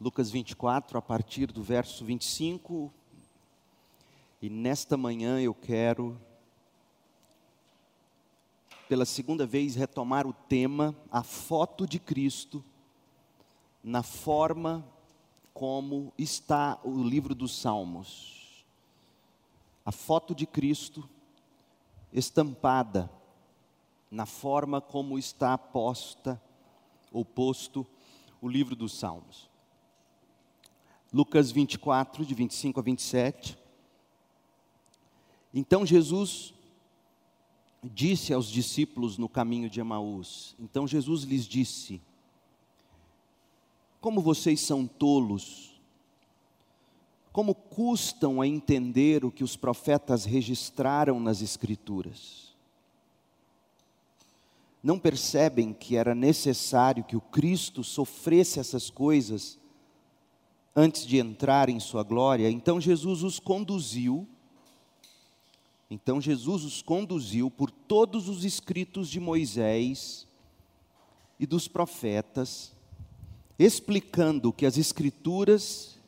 Lucas 24, a partir do verso 25. E nesta manhã eu quero, pela segunda vez, retomar o tema, a foto de Cristo, na forma como está o livro dos Salmos. A foto de Cristo estampada na forma como está posta ou posto o livro dos Salmos. Lucas 24, de 25 a 27. Então Jesus disse aos discípulos no caminho de Emaús: Então Jesus lhes disse: Como vocês são tolos, como custam a entender o que os profetas registraram nas Escrituras? não percebem que era necessário que o Cristo sofresse essas coisas antes de entrar em sua glória? Então Jesus os conduziu, então Jesus os conduziu por todos os escritos de Moisés e dos profetas, explicando o que as escrituras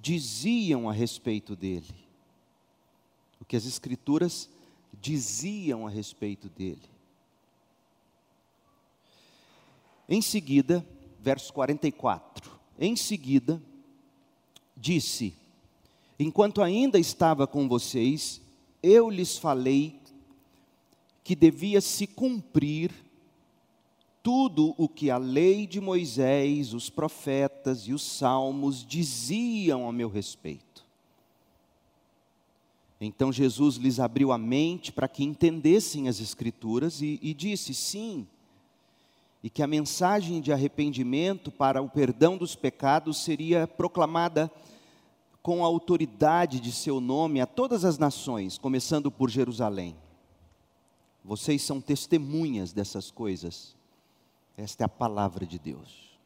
diziam a respeito dele. O que as escrituras diziam a respeito dele. Em seguida, verso 44. Em seguida, disse: Enquanto ainda estava com vocês, eu lhes falei que devia se cumprir tudo o que a lei de Moisés, os profetas e os salmos diziam a meu respeito. Então Jesus lhes abriu a mente para que entendessem as Escrituras e, e disse: Sim, e que a mensagem de arrependimento para o perdão dos pecados seria proclamada com a autoridade de seu nome a todas as nações, começando por Jerusalém. Vocês são testemunhas dessas coisas. Esta é a palavra de Deus.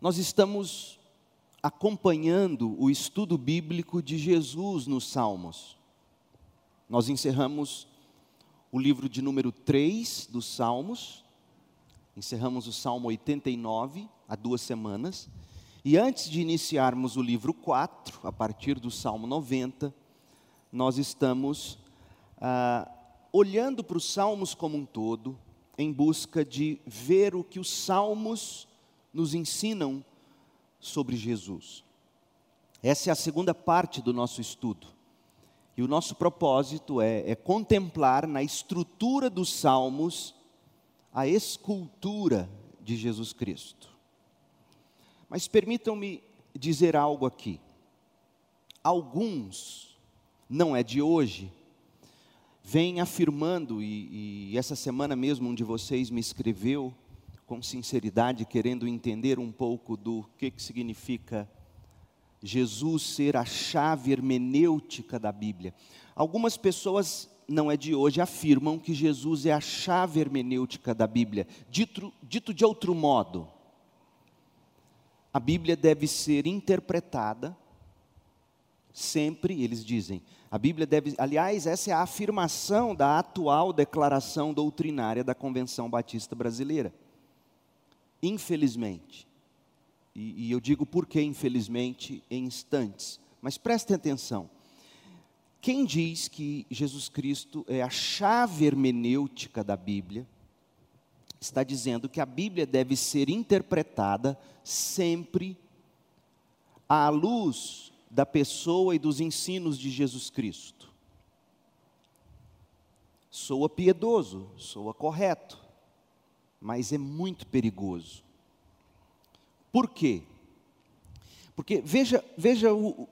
Nós estamos acompanhando o estudo bíblico de Jesus nos Salmos. Nós encerramos o livro de número 3 dos Salmos, Encerramos o Salmo 89 há duas semanas. E antes de iniciarmos o livro 4, a partir do Salmo 90, nós estamos ah, olhando para os Salmos como um todo, em busca de ver o que os Salmos nos ensinam sobre Jesus. Essa é a segunda parte do nosso estudo. E o nosso propósito é, é contemplar na estrutura dos Salmos a escultura de Jesus Cristo. Mas permitam-me dizer algo aqui. Alguns, não é de hoje, vêm afirmando, e, e essa semana mesmo um de vocês me escreveu com sinceridade, querendo entender um pouco do que, que significa Jesus ser a chave hermenêutica da Bíblia. Algumas pessoas não é de hoje, afirmam que Jesus é a chave hermenêutica da Bíblia. Dito, dito de outro modo, a Bíblia deve ser interpretada sempre, eles dizem, a Bíblia deve, aliás, essa é a afirmação da atual declaração doutrinária da Convenção Batista Brasileira. Infelizmente, e, e eu digo por que infelizmente em instantes, mas prestem atenção. Quem diz que Jesus Cristo é a chave hermenêutica da Bíblia, está dizendo que a Bíblia deve ser interpretada sempre à luz da pessoa e dos ensinos de Jesus Cristo. Soa piedoso, soa correto, mas é muito perigoso. Por quê? Porque veja, veja o,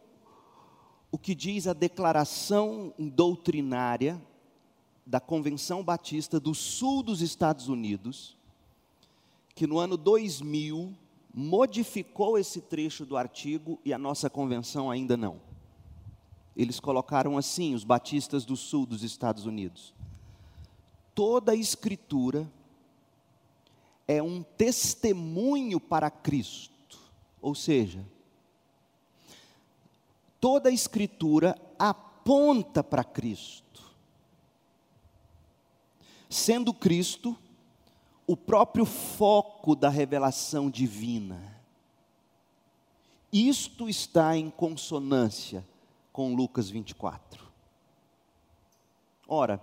o que diz a declaração doutrinária da Convenção Batista do Sul dos Estados Unidos, que no ano 2000 modificou esse trecho do artigo e a nossa convenção ainda não. Eles colocaram assim, os batistas do sul dos Estados Unidos: toda a escritura é um testemunho para Cristo, ou seja, toda a Escritura aponta para Cristo, sendo Cristo o próprio foco da revelação divina. isto está em consonância com Lucas 24. Ora,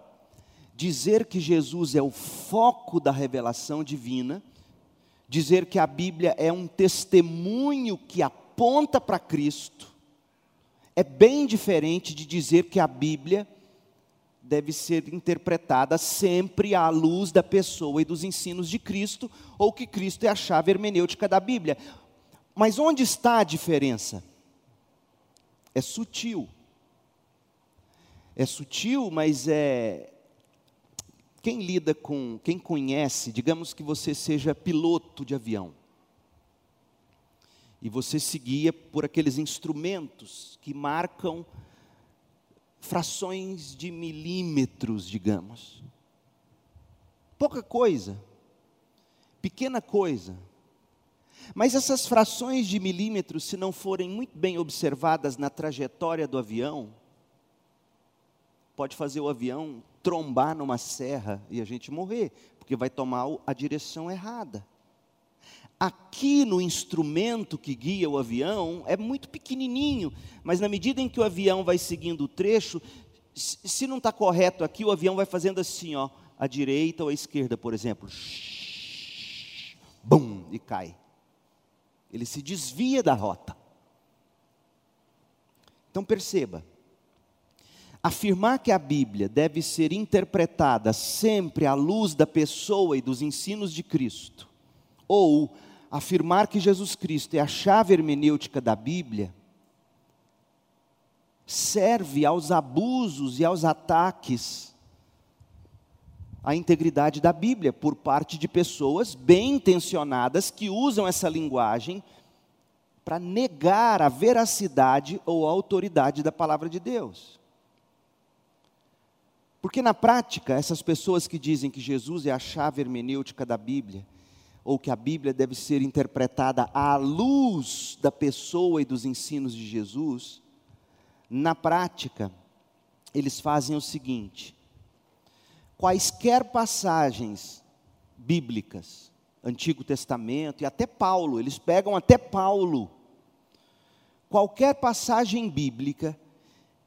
dizer que Jesus é o foco da revelação divina, dizer que a Bíblia é um testemunho que aponta para Cristo, é bem diferente de dizer que a Bíblia deve ser interpretada sempre à luz da pessoa e dos ensinos de Cristo, ou que Cristo é a chave hermenêutica da Bíblia. Mas onde está a diferença? É sutil. É sutil, mas é. Quem lida com, quem conhece, digamos que você seja piloto de avião, e você seguia por aqueles instrumentos que marcam frações de milímetros, digamos. Pouca coisa, pequena coisa. Mas essas frações de milímetros, se não forem muito bem observadas na trajetória do avião, pode fazer o avião trombar numa serra e a gente morrer, porque vai tomar a direção errada. Aqui no instrumento que guia o avião é muito pequenininho, mas na medida em que o avião vai seguindo o trecho, se não está correto aqui, o avião vai fazendo assim, ó, à direita ou à esquerda, por exemplo. Bum, e cai. Ele se desvia da rota. Então perceba, afirmar que a Bíblia deve ser interpretada sempre à luz da pessoa e dos ensinos de Cristo, ou afirmar que Jesus Cristo é a chave hermenêutica da Bíblia, serve aos abusos e aos ataques à integridade da Bíblia por parte de pessoas bem intencionadas que usam essa linguagem para negar a veracidade ou a autoridade da palavra de Deus. Porque na prática, essas pessoas que dizem que Jesus é a chave hermenêutica da Bíblia, ou que a Bíblia deve ser interpretada à luz da pessoa e dos ensinos de Jesus, na prática, eles fazem o seguinte: quaisquer passagens bíblicas, Antigo Testamento e até Paulo, eles pegam até Paulo, qualquer passagem bíblica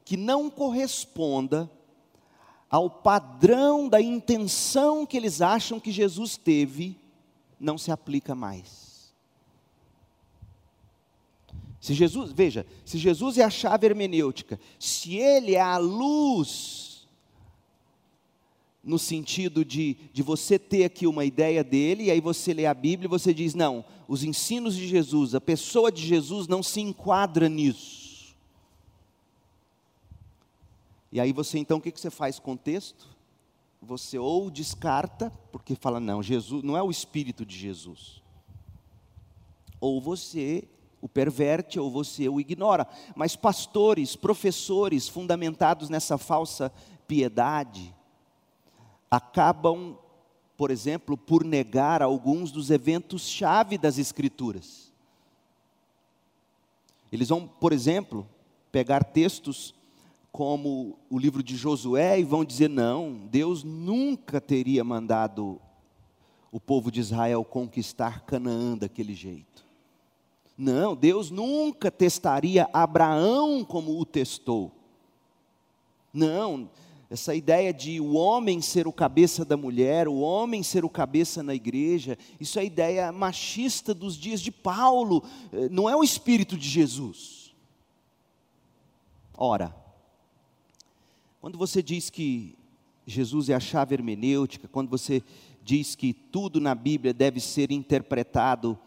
que não corresponda ao padrão da intenção que eles acham que Jesus teve não se aplica mais. Se Jesus, veja, se Jesus é a chave hermenêutica, se ele é a luz, no sentido de, de você ter aqui uma ideia dele, e aí você lê a Bíblia e você diz: não, os ensinos de Jesus, a pessoa de Jesus não se enquadra nisso. E aí você então o que, que você faz com o texto? Você ou descarta, porque fala, não, Jesus não é o espírito de Jesus. Ou você o perverte ou você o ignora. Mas pastores, professores fundamentados nessa falsa piedade acabam, por exemplo, por negar alguns dos eventos chave das escrituras. Eles vão, por exemplo, pegar textos como o livro de Josué e vão dizer: não, Deus nunca teria mandado o povo de Israel conquistar Canaã daquele jeito. Não, Deus nunca testaria Abraão como o testou. Não, essa ideia de o homem ser o cabeça da mulher, o homem ser o cabeça na igreja, isso é ideia machista dos dias de Paulo, eh, não é o espírito de Jesus. Ora, quando você diz que Jesus é a chave hermenêutica, quando você diz que tudo na Bíblia deve ser interpretado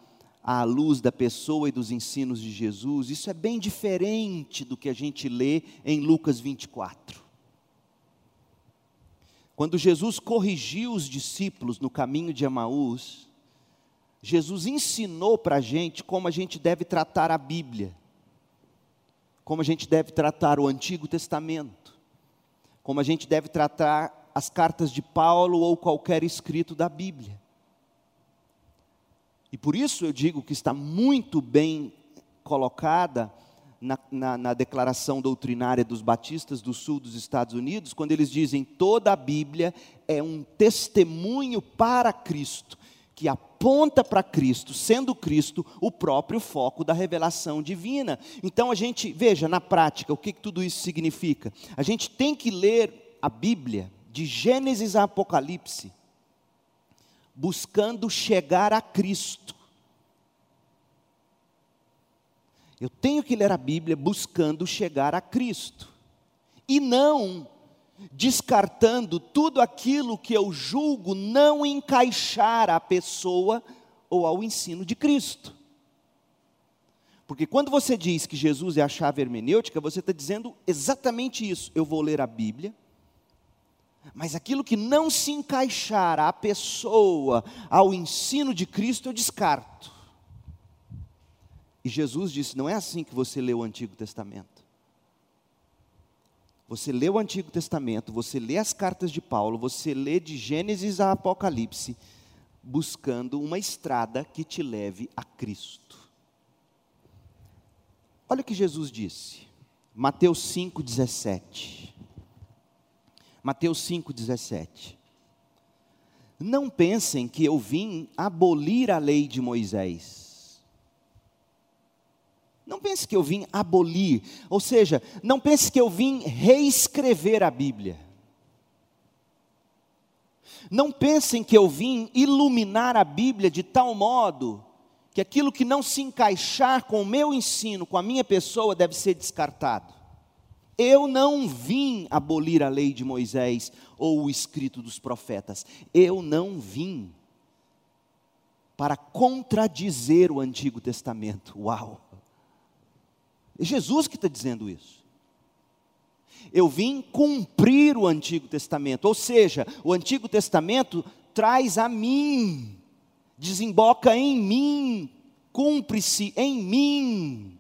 à luz da pessoa e dos ensinos de Jesus, isso é bem diferente do que a gente lê em Lucas 24. Quando Jesus corrigiu os discípulos no caminho de Emaús, Jesus ensinou para a gente como a gente deve tratar a Bíblia, como a gente deve tratar o Antigo Testamento como a gente deve tratar as cartas de Paulo ou qualquer escrito da Bíblia. E por isso eu digo que está muito bem colocada na, na, na, declaração doutrinária dos batistas do sul dos Estados Unidos, quando eles dizem toda a Bíblia é um testemunho para Cristo, que aponta para Cristo, sendo Cristo o próprio foco da revelação divina. Então a gente, veja, na prática, o que, que tudo isso significa? A gente tem que ler a Bíblia, de Gênesis a Apocalipse, buscando chegar a Cristo. Eu tenho que ler a Bíblia buscando chegar a Cristo, e não descartando tudo aquilo que eu julgo não encaixar à pessoa ou ao ensino de Cristo. Porque quando você diz que Jesus é a chave hermenêutica, você está dizendo exatamente isso. Eu vou ler a Bíblia, mas aquilo que não se encaixar à pessoa, ao ensino de Cristo, eu descarto. E Jesus disse: não é assim que você lê o Antigo Testamento. Você lê o Antigo Testamento, você lê as cartas de Paulo, você lê de Gênesis a Apocalipse, buscando uma estrada que te leve a Cristo. Olha o que Jesus disse, Mateus 5,17. Mateus 5,17. Não pensem que eu vim abolir a lei de Moisés. Não pense que eu vim abolir, ou seja, não pense que eu vim reescrever a Bíblia. Não pensem que eu vim iluminar a Bíblia de tal modo que aquilo que não se encaixar com o meu ensino, com a minha pessoa, deve ser descartado. Eu não vim abolir a lei de Moisés ou o escrito dos profetas. Eu não vim para contradizer o Antigo Testamento. Uau! É Jesus que está dizendo isso. Eu vim cumprir o Antigo Testamento, ou seja, o Antigo Testamento traz a mim, desemboca em mim, cumpre-se em mim.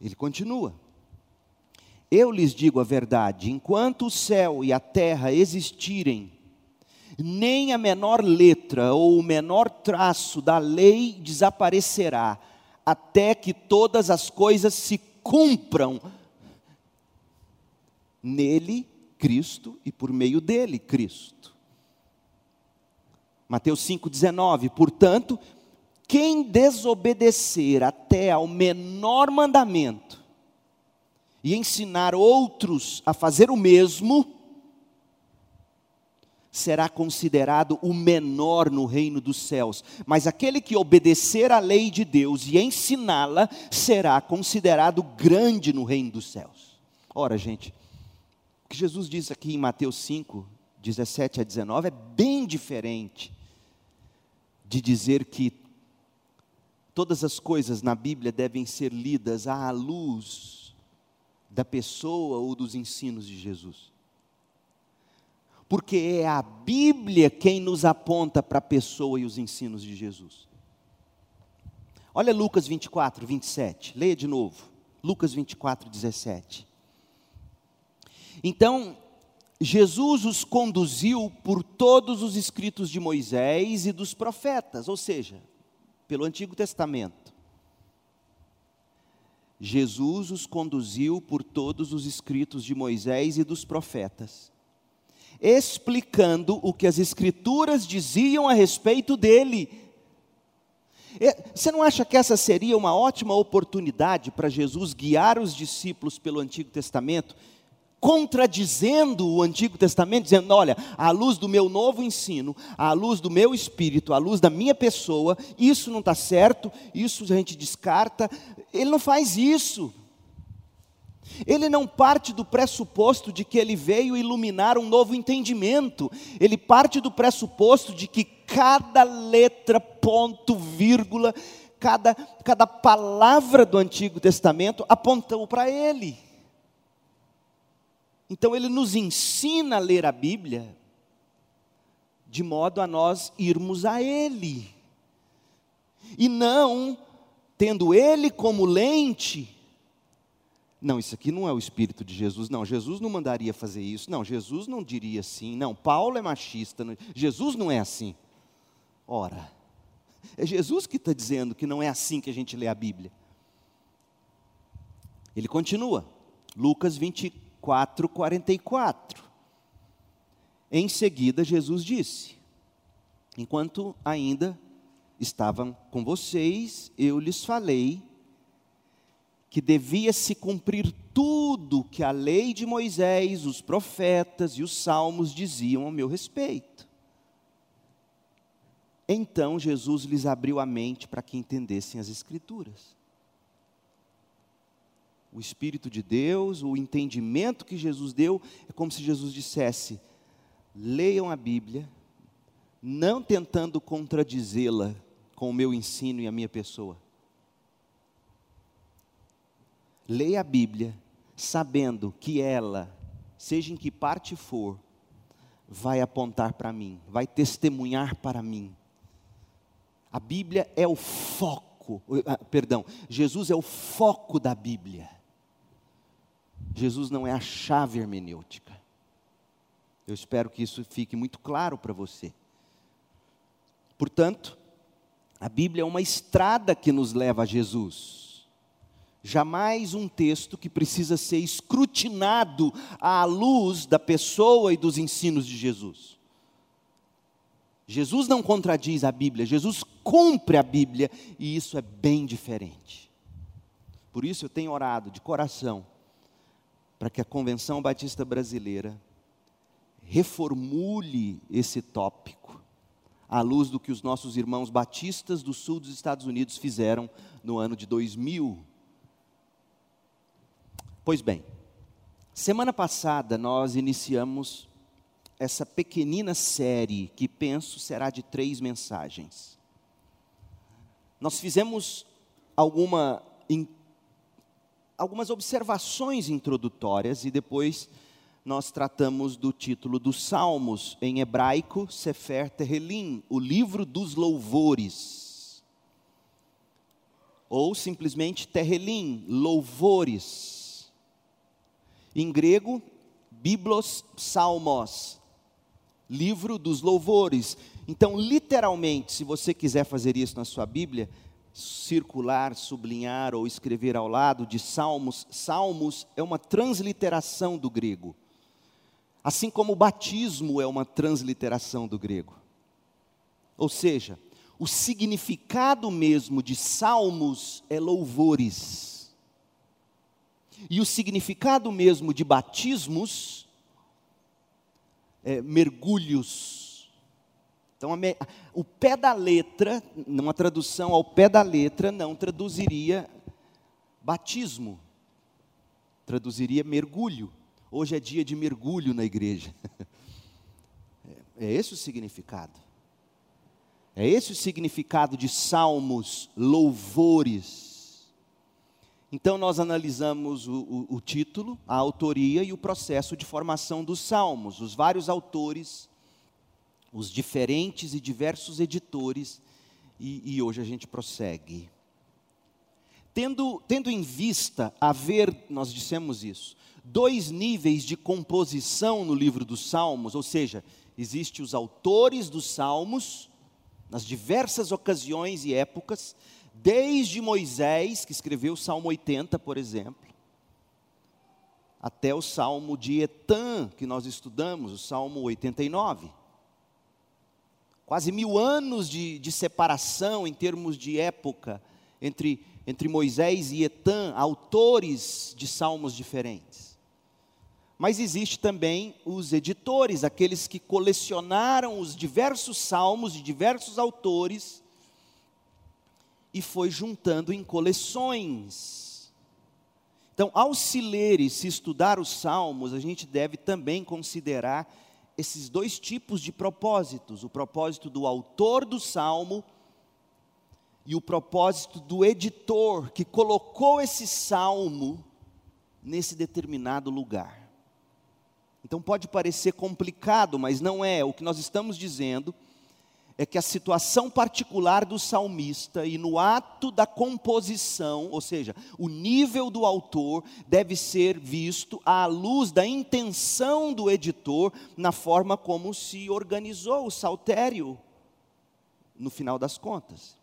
Ele continua. Eu lhes digo a verdade: enquanto o céu e a terra existirem, nem a menor letra ou o menor traço da lei desaparecerá, até que todas as coisas se cumpram nele, Cristo, e por meio dele, Cristo. Mateus 5,19: Portanto, quem desobedecer até ao menor mandamento e ensinar outros a fazer o mesmo, será considerado o menor no reino dos céus, mas aquele que obedecer à lei de Deus e ensiná-la será considerado grande no reino dos céus. Ora, gente, o que Jesus diz aqui em Mateus 5, 17 a 19 é bem diferente de dizer que todas as coisas na Bíblia devem ser lidas à luz da pessoa ou dos ensinos de Jesus porque é a Bíblia quem nos aponta para a pessoa e os ensinos de Jesus. Olha Lucas 24, 27, leia de novo. Lucas 24, 17. Então, Jesus os conduziu por todos os escritos de Moisés e dos profetas, ou seja, pelo Antigo Testamento. Jesus os conduziu por todos os escritos de Moisés e dos profetas explicando o que as Escrituras diziam a respeito dele. Você não acha que essa seria uma ótima oportunidade para Jesus guiar os discípulos pelo Antigo Testamento, contradizendo o Antigo Testamento, dizendo: olha, à luz do meu novo ensino, à luz do meu espírito, à luz da minha pessoa, isso não está certo, isso a gente descarta. Ele não faz isso. Ele não parte do pressuposto de que ele veio iluminar um novo entendimento, ele parte do pressuposto de que cada letra, ponto, vírgula, cada, cada palavra do Antigo Testamento apontou para ele. Então ele nos ensina a ler a Bíblia de modo a nós irmos a ele. E não tendo ele como lente, não, isso aqui não é o espírito de Jesus. Não, Jesus não mandaria fazer isso. Não, Jesus não diria assim. Não, Paulo é machista. Jesus não é assim. Ora, é Jesus que está dizendo que não é assim que a gente lê a Bíblia. Ele continua, Lucas 24, 44. Em seguida, Jesus disse: Enquanto ainda estavam com vocês, eu lhes falei que devia se cumprir tudo que a lei de Moisés, os profetas e os salmos diziam ao meu respeito. Então Jesus lhes abriu a mente para que entendessem as Escrituras. O Espírito de Deus, o entendimento que Jesus deu, é como se Jesus dissesse: leiam a Bíblia, não tentando contradizê-la com o meu ensino e a minha pessoa. Leia a Bíblia, sabendo que ela, seja em que parte for, vai apontar para mim, vai testemunhar para mim. A Bíblia é o foco, ah, perdão, Jesus é o foco da Bíblia. Jesus não é a chave hermenêutica. Eu espero que isso fique muito claro para você. Portanto, a Bíblia é uma estrada que nos leva a Jesus. Jamais um texto que precisa ser escrutinado à luz da pessoa e dos ensinos de Jesus. Jesus não contradiz a Bíblia, Jesus cumpre a Bíblia e isso é bem diferente. Por isso eu tenho orado de coração para que a Convenção Batista Brasileira reformule esse tópico à luz do que os nossos irmãos batistas do sul dos Estados Unidos fizeram no ano de 2000. Pois bem, semana passada nós iniciamos essa pequenina série que penso será de três mensagens. Nós fizemos alguma algumas observações introdutórias e depois nós tratamos do título dos Salmos, em hebraico, Sefer Tehelim, o livro dos louvores. Ou simplesmente Tehelim, louvores. Em grego, Biblos Salmos, livro dos louvores. Então, literalmente, se você quiser fazer isso na sua Bíblia, circular, sublinhar ou escrever ao lado de salmos, salmos é uma transliteração do grego. Assim como o batismo é uma transliteração do grego. Ou seja, o significado mesmo de salmos é louvores. E o significado mesmo de batismos é mergulhos então, o pé da letra, numa tradução ao pé da letra, não traduziria batismo, traduziria mergulho. Hoje é dia de mergulho na igreja. É, é esse o significado. É esse o significado de salmos, louvores. Então, nós analisamos o, o, o título, a autoria e o processo de formação dos salmos, os vários autores os diferentes e diversos editores, e, e hoje a gente prossegue. Tendo, tendo em vista haver, nós dissemos isso, dois níveis de composição no livro dos Salmos, ou seja, existem os autores dos Salmos, nas diversas ocasiões e épocas, desde Moisés, que escreveu o Salmo 80, por exemplo, até o Salmo de Etan, que nós estudamos, o Salmo 89 quase mil anos de, de separação em termos de época entre, entre Moisés e Etan, autores de salmos diferentes. Mas existe também os editores, aqueles que colecionaram os diversos salmos de diversos autores e foi juntando em coleções. Então, ao se ler e se estudar os salmos, a gente deve também considerar esses dois tipos de propósitos: o propósito do autor do salmo e o propósito do editor que colocou esse salmo nesse determinado lugar. Então pode parecer complicado, mas não é. O que nós estamos dizendo é que a situação particular do salmista e no ato da composição, ou seja, o nível do autor, deve ser visto à luz da intenção do editor na forma como se organizou o saltério, no final das contas.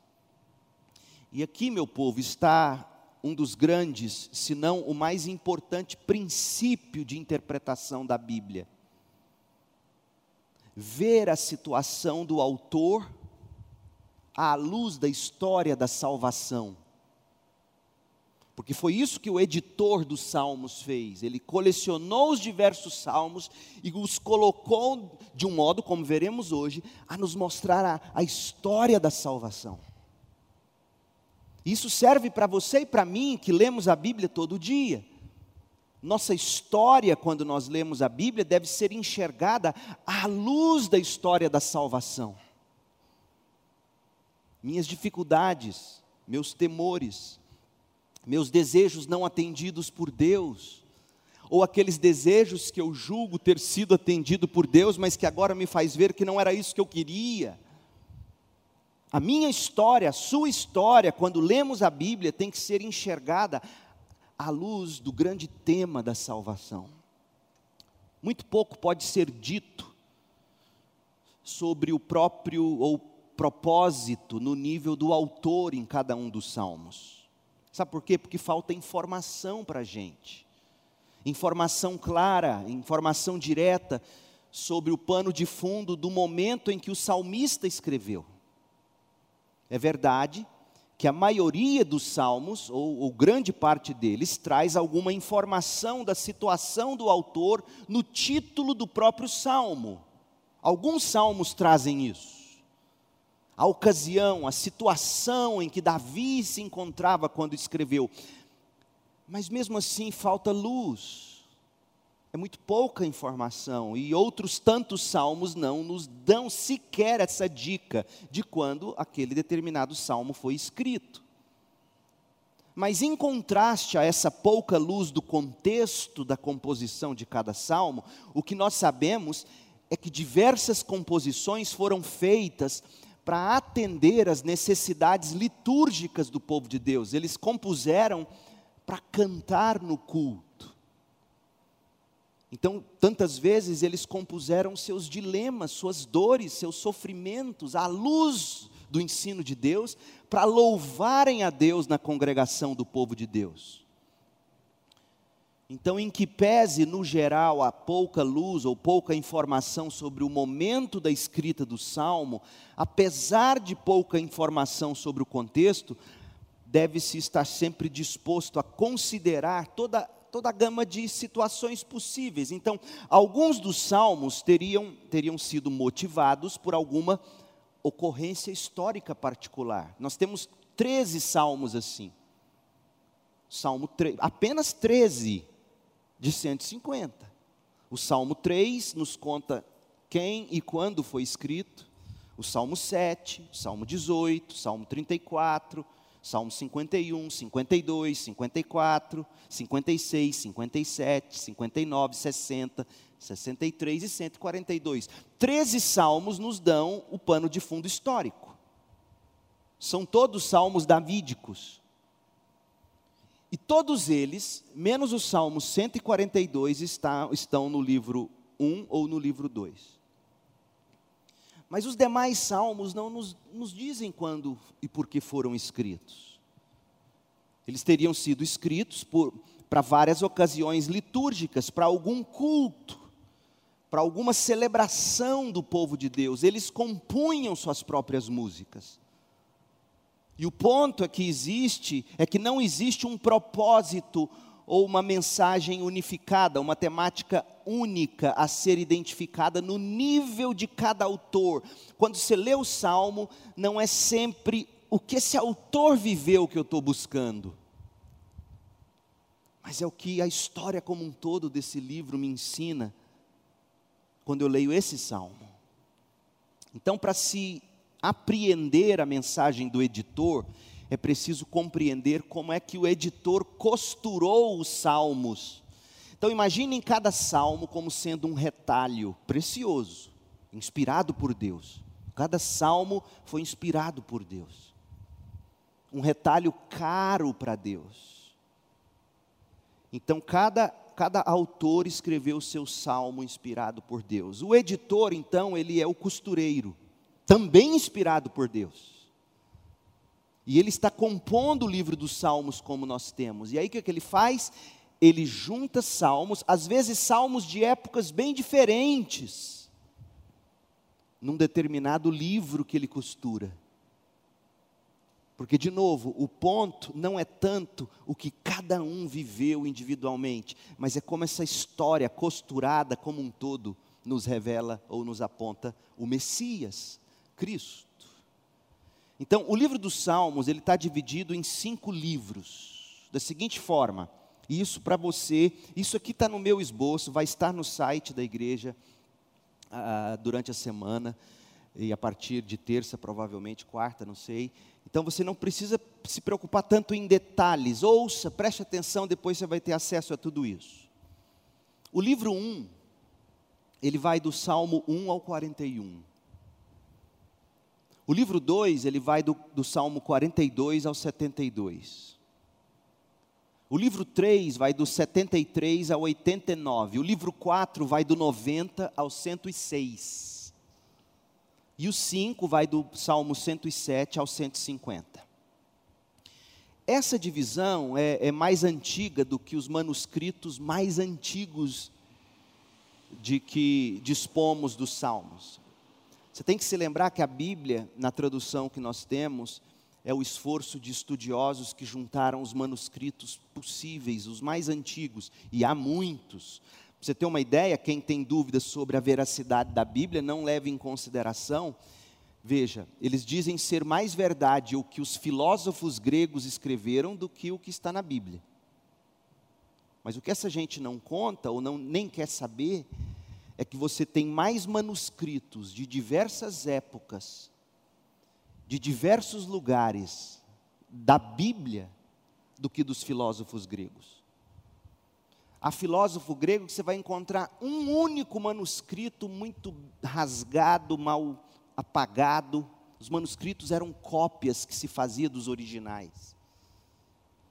E aqui, meu povo, está um dos grandes, se não o mais importante princípio de interpretação da Bíblia ver a situação do autor à luz da história da salvação. Porque foi isso que o editor dos salmos fez. Ele colecionou os diversos salmos e os colocou de um modo, como veremos hoje, a nos mostrar a, a história da salvação. Isso serve para você e para mim que lemos a Bíblia todo dia. Nossa história, quando nós lemos a Bíblia, deve ser enxergada à luz da história da salvação. Minhas dificuldades, meus temores, meus desejos não atendidos por Deus, ou aqueles desejos que eu julgo ter sido atendido por Deus, mas que agora me faz ver que não era isso que eu queria. A minha história, a sua história, quando lemos a Bíblia, tem que ser enxergada à luz do grande tema da salvação. Muito pouco pode ser dito sobre o próprio ou propósito no nível do autor em cada um dos salmos. Sabe por quê? Porque falta informação para a gente. Informação clara, informação direta sobre o pano de fundo do momento em que o salmista escreveu. É verdade que a maioria dos salmos, ou, ou, grande parte deles, traz alguma informação da situação do autor no título do próprio salmo. Alguns salmos trazem isso a ocasião, a situação em que Davi se encontrava quando escreveu. Mas mesmo assim falta luz. É muito pouca informação e outros tantos salmos não nos dão sequer essa dica de quando aquele determinado salmo foi escrito. Mas em contraste a essa pouca luz do contexto da composição de cada salmo, o que nós sabemos é que diversas composições foram feitas para atender às necessidades litúrgicas do povo de Deus. Eles compuseram para cantar no culto. Então, tantas vezes eles compuseram seus dilemas, suas dores, seus sofrimentos, à luz do ensino de Deus, para louvarem a Deus na congregação do povo de Deus. Então, em que pese, no geral, a pouca luz ou pouca informação sobre o momento da escrita do salmo, apesar de pouca informação sobre o contexto, deve-se estar sempre disposto a considerar toda, toda a gama de situações possíveis. Então, alguns dos salmos teriam, teriam sido motivados por alguma ocorrência histórica particular. Nós temos 13 salmos assim. Salmo 3, apenas 13 de 150. O Salmo 3 nos conta quem e quando foi escrito, o Salmo 7, o Salmo 18, o Salmo 34, Salmo 51, 52, 54, 56, 57, 59, 60, 63 e 142. Treze salmos nos dão o pano de fundo histórico. São todos salmos davídicos. E todos eles, menos o Salmo 142, está, estão no livro 1 ou no livro 2. Mas os demais salmos não nos, nos dizem quando e por que foram escritos. Eles teriam sido escritos para várias ocasiões litúrgicas, para algum culto, para alguma celebração do povo de Deus. Eles compunham suas próprias músicas. E o ponto é que existe, é que não existe um propósito ou uma mensagem unificada, uma temática única a ser identificada no nível de cada autor. Quando você lê o salmo, não é sempre o que esse autor viveu que eu estou buscando, mas é o que a história como um todo desse livro me ensina quando eu leio esse salmo. Então, para se apreender a mensagem do editor, é preciso compreender como é que o editor costurou os salmos. Então imaginem cada salmo como sendo um retalho precioso, inspirado por Deus. Cada salmo foi inspirado por Deus. Um retalho caro para Deus. Então cada cada autor escreveu o seu salmo inspirado por Deus. O editor, então, ele é o costureiro também inspirado por Deus. E ele está compondo o livro dos salmos como nós temos. E aí o que, é que ele faz? Ele junta salmos, às vezes salmos de épocas bem diferentes. num determinado livro que ele costura. Porque, de novo, o ponto não é tanto o que cada um viveu individualmente, mas é como essa história costurada como um todo nos revela ou nos aponta o Messias, Cristo. Então, o livro dos Salmos ele está dividido em cinco livros, da seguinte forma. Isso para você, isso aqui está no meu esboço, vai estar no site da igreja ah, durante a semana e a partir de terça, provavelmente quarta, não sei. Então você não precisa se preocupar tanto em detalhes. Ouça, preste atenção, depois você vai ter acesso a tudo isso. O livro 1, ele vai do Salmo 1 ao 41. O livro 2, ele vai do, do Salmo 42 ao 72. O livro 3 vai do 73 ao 89. O livro 4 vai do 90 ao 106. E o 5 vai do Salmo 107 ao 150. Essa divisão é, é, mais antiga do que os manuscritos mais antigos de que dispomos dos Salmos. Você tem que se lembrar que a Bíblia, na tradução que nós temos, é o esforço de estudiosos que juntaram os manuscritos possíveis, os mais antigos, e há muitos você ter uma ideia, quem tem dúvidas sobre a veracidade da Bíblia, não leve em consideração. Veja, eles dizem ser mais verdade o que os filósofos gregos escreveram do que o que está na Bíblia. Mas o que essa gente não conta ou não nem quer saber é que você tem mais manuscritos de diversas épocas, de diversos lugares da Bíblia do que dos filósofos gregos a filósofo grego que você vai encontrar um único manuscrito muito rasgado, mal apagado. Os manuscritos eram cópias que se fazia dos originais.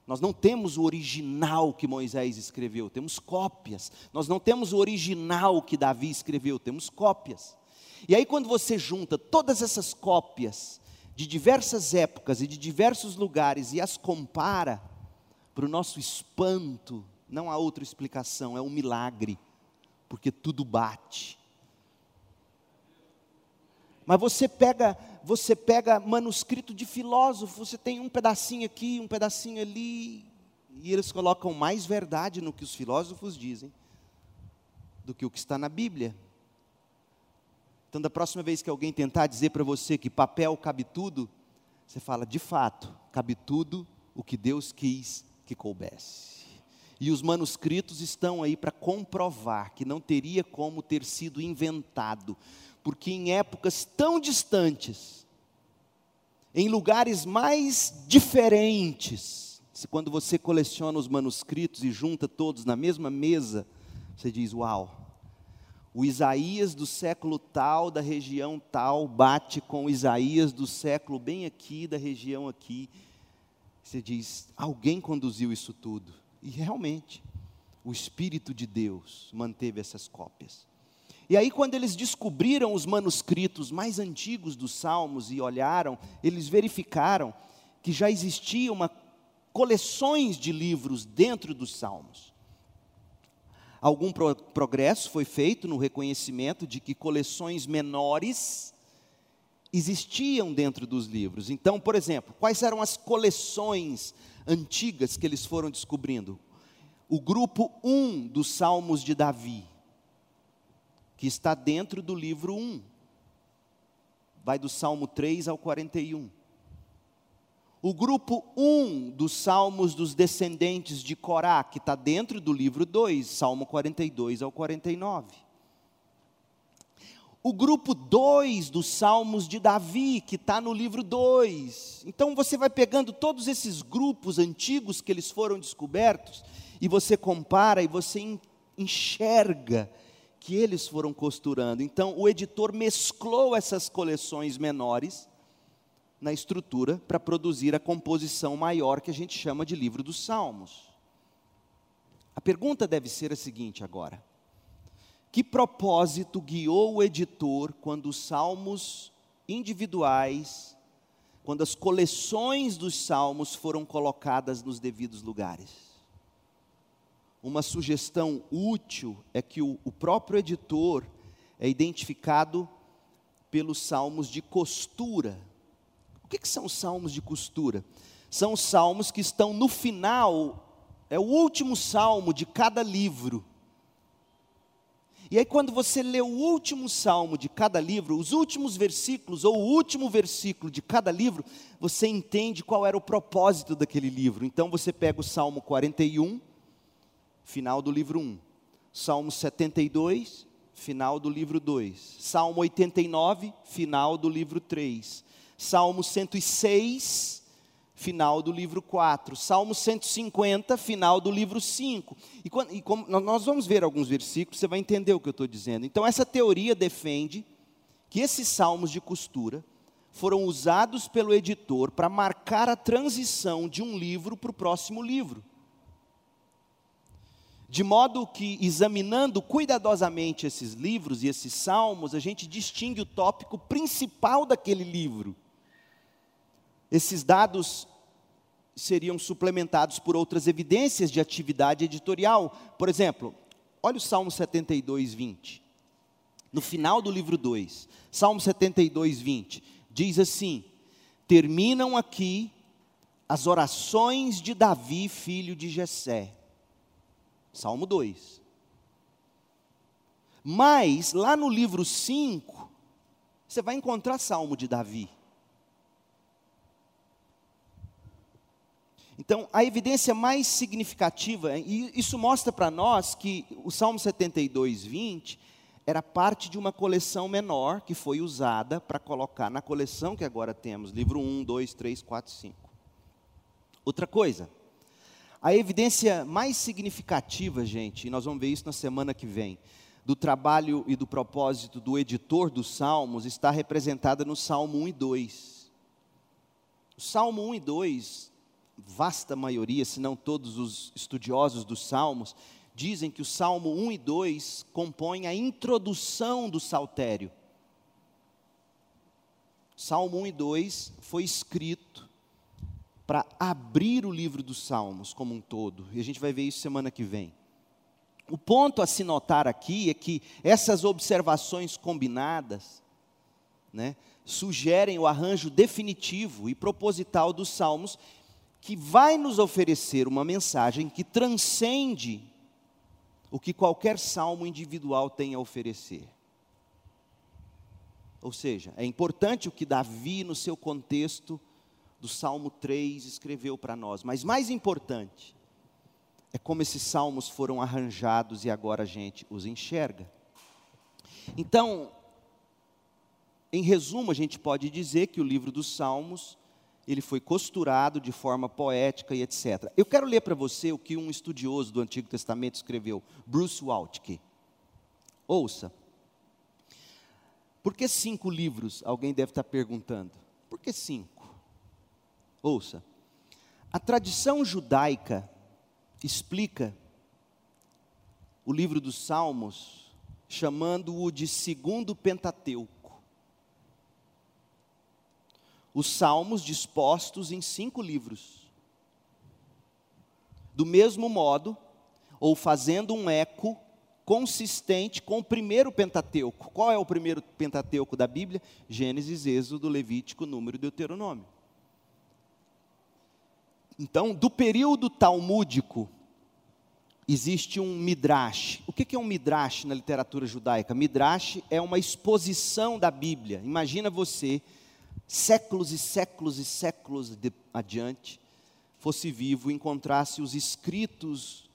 Nós não temos o original que Moisés escreveu, temos cópias. Nós não temos o original que Davi escreveu, temos cópias. E aí, quando você junta todas essas cópias de diversas épocas e de diversos lugares e as compara, para o nosso espanto, não há outra explicação, é um milagre, porque tudo bate. Mas você pega, você pega manuscrito de filósofo, você tem um pedacinho aqui, um pedacinho ali, e eles colocam mais verdade no que os filósofos dizem do que o que está na Bíblia. Então, da próxima vez que alguém tentar dizer para você que papel cabe tudo, você fala, de fato, cabe tudo o que Deus quis que coubesse. E os manuscritos estão aí para comprovar que não teria como ter sido inventado, porque em épocas tão distantes, em lugares mais diferentes, se quando você coleciona os manuscritos e junta todos na mesma mesa, você diz: Uau, o Isaías do século tal, da região tal, bate com o Isaías do século bem aqui, da região aqui. Você diz: alguém conduziu isso tudo. E realmente, o Espírito de Deus manteve essas cópias. E aí, quando eles descobriram os manuscritos mais antigos dos Salmos e olharam, eles verificaram que já existiam uma, coleções de livros dentro dos Salmos. Algum pro, progresso foi feito no reconhecimento de que coleções menores existiam dentro dos livros. Então, por exemplo, quais eram as coleções antigas que eles foram descobrindo. O grupo 1 dos Salmos de Davi, que está dentro do livro 1, vai do Salmo 3 ao 41. O grupo 1 dos Salmos dos descendentes de Corá, que está dentro do livro 2, Salmo 42 ao 49 o grupo 2 dos Salmos de Davi, que está no livro 2. Então você vai pegando todos esses grupos antigos que eles foram descobertos, e você compara e você enxerga que eles foram costurando. Então o editor mesclou essas coleções menores na estrutura para produzir a composição maior que a gente chama de livro dos Salmos. A pergunta deve ser a seguinte agora: que propósito guiou o editor quando os salmos individuais, quando as coleções dos salmos foram colocadas nos devidos lugares? Uma sugestão útil é que o, o próprio editor é identificado pelos salmos de costura. O que, que são os salmos de costura? São os salmos que estão no final, é o último salmo de cada livro. E aí, quando você lê o último salmo de cada livro, os últimos versículos, ou o último versículo de cada livro, você entende qual era o propósito daquele livro. Então, você pega o Salmo 41, final do livro 1. Salmo 72, final do livro 2. Salmo 89, final do livro 3. Salmo 106, final do livro 4. Salmo 150, final do livro 5. E, quando, e como, nós vamos ver alguns versículos, você vai entender o que eu estou dizendo. Então, essa teoria defende que esses salmos de costura foram usados pelo editor para marcar a transição de um livro para o próximo livro. De modo que, examinando cuidadosamente esses livros e esses salmos, a gente distingue o tópico principal daquele livro. Esses dados seriam suplementados por outras evidências de atividade editorial. Por exemplo, olha o Salmo 72, 20. No final do livro 2, Salmo 72, 20, diz assim: Terminam aqui as orações de Davi, filho de Jessé. Salmo 2. Mas, lá no livro 5, você vai encontrar Salmo de Davi. Então, a evidência mais significativa, e isso mostra para nós que o Salmo 72, 20, era parte de uma coleção menor que foi usada para colocar na coleção que agora temos, livro 1, 2, 3, 4, 5. Outra coisa, a evidência mais significativa, gente, e nós vamos ver isso na semana que vem, do trabalho e do propósito do editor dos Salmos está representada no Salmo 1 e 2. O Salmo 1 e 2 vasta maioria, se não todos os estudiosos dos Salmos, dizem que o Salmo 1 e 2 compõem a introdução do saltério. Salmo 1 e 2 foi escrito para abrir o livro dos Salmos como um todo, e a gente vai ver isso semana que vem. O ponto a se notar aqui é que essas observações combinadas, né, sugerem o arranjo definitivo e proposital dos Salmos que vai nos oferecer uma mensagem que transcende o que qualquer salmo individual tem a oferecer. Ou seja, é importante o que Davi, no seu contexto do Salmo 3, escreveu para nós, mas mais importante é como esses salmos foram arranjados e agora a gente os enxerga. Então, em resumo, a gente pode dizer que o livro dos Salmos ele foi costurado de forma poética e etc. Eu quero ler para você o que um estudioso do Antigo Testamento escreveu, Bruce Waltke. Ouça. Por que cinco livros? Alguém deve estar perguntando. Por que cinco? Ouça. A tradição judaica explica o livro dos Salmos chamando-o de segundo Pentateuco os salmos dispostos em cinco livros. Do mesmo modo, ou fazendo um eco consistente com o primeiro Pentateuco. Qual é o primeiro Pentateuco da Bíblia? Gênesis, Êxodo, Levítico, Número e Deuteronômio. Então, do período talmúdico, existe um midrash. O que é um midrash na literatura judaica? Midrash é uma exposição da Bíblia. Imagina você séculos e séculos e séculos de, adiante, fosse vivo, encontrasse os escritos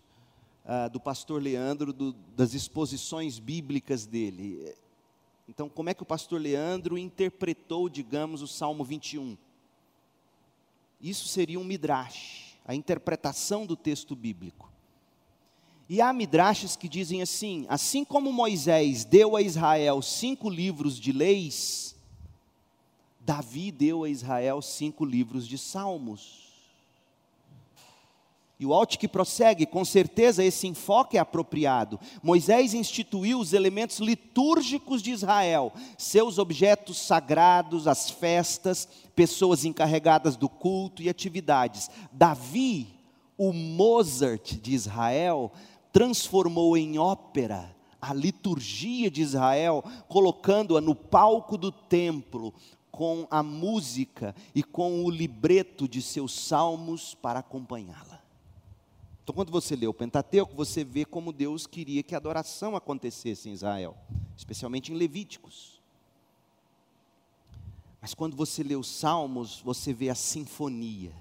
ah, do pastor Leandro, do, das exposições bíblicas dele. Então, como é que o pastor Leandro interpretou, digamos, o Salmo 21? Isso seria um midrash, a interpretação do texto bíblico. E há midrashes que dizem assim: assim como Moisés deu a Israel cinco livros de leis, Davi deu a Israel cinco livros de salmos. E o Alt que prossegue, com certeza esse enfoque é apropriado. Moisés instituiu os elementos litúrgicos de Israel, seus objetos sagrados, as festas, pessoas encarregadas do culto e atividades. Davi, o Mozart de Israel, transformou em ópera a liturgia de Israel, colocando-a no palco do templo, com a música e com o libreto de seus salmos para acompanhá-la. Então, quando você lê o Pentateuco, você vê como Deus queria que a adoração acontecesse em Israel, especialmente em Levíticos. Mas quando você lê os Salmos, você vê a sinfonia.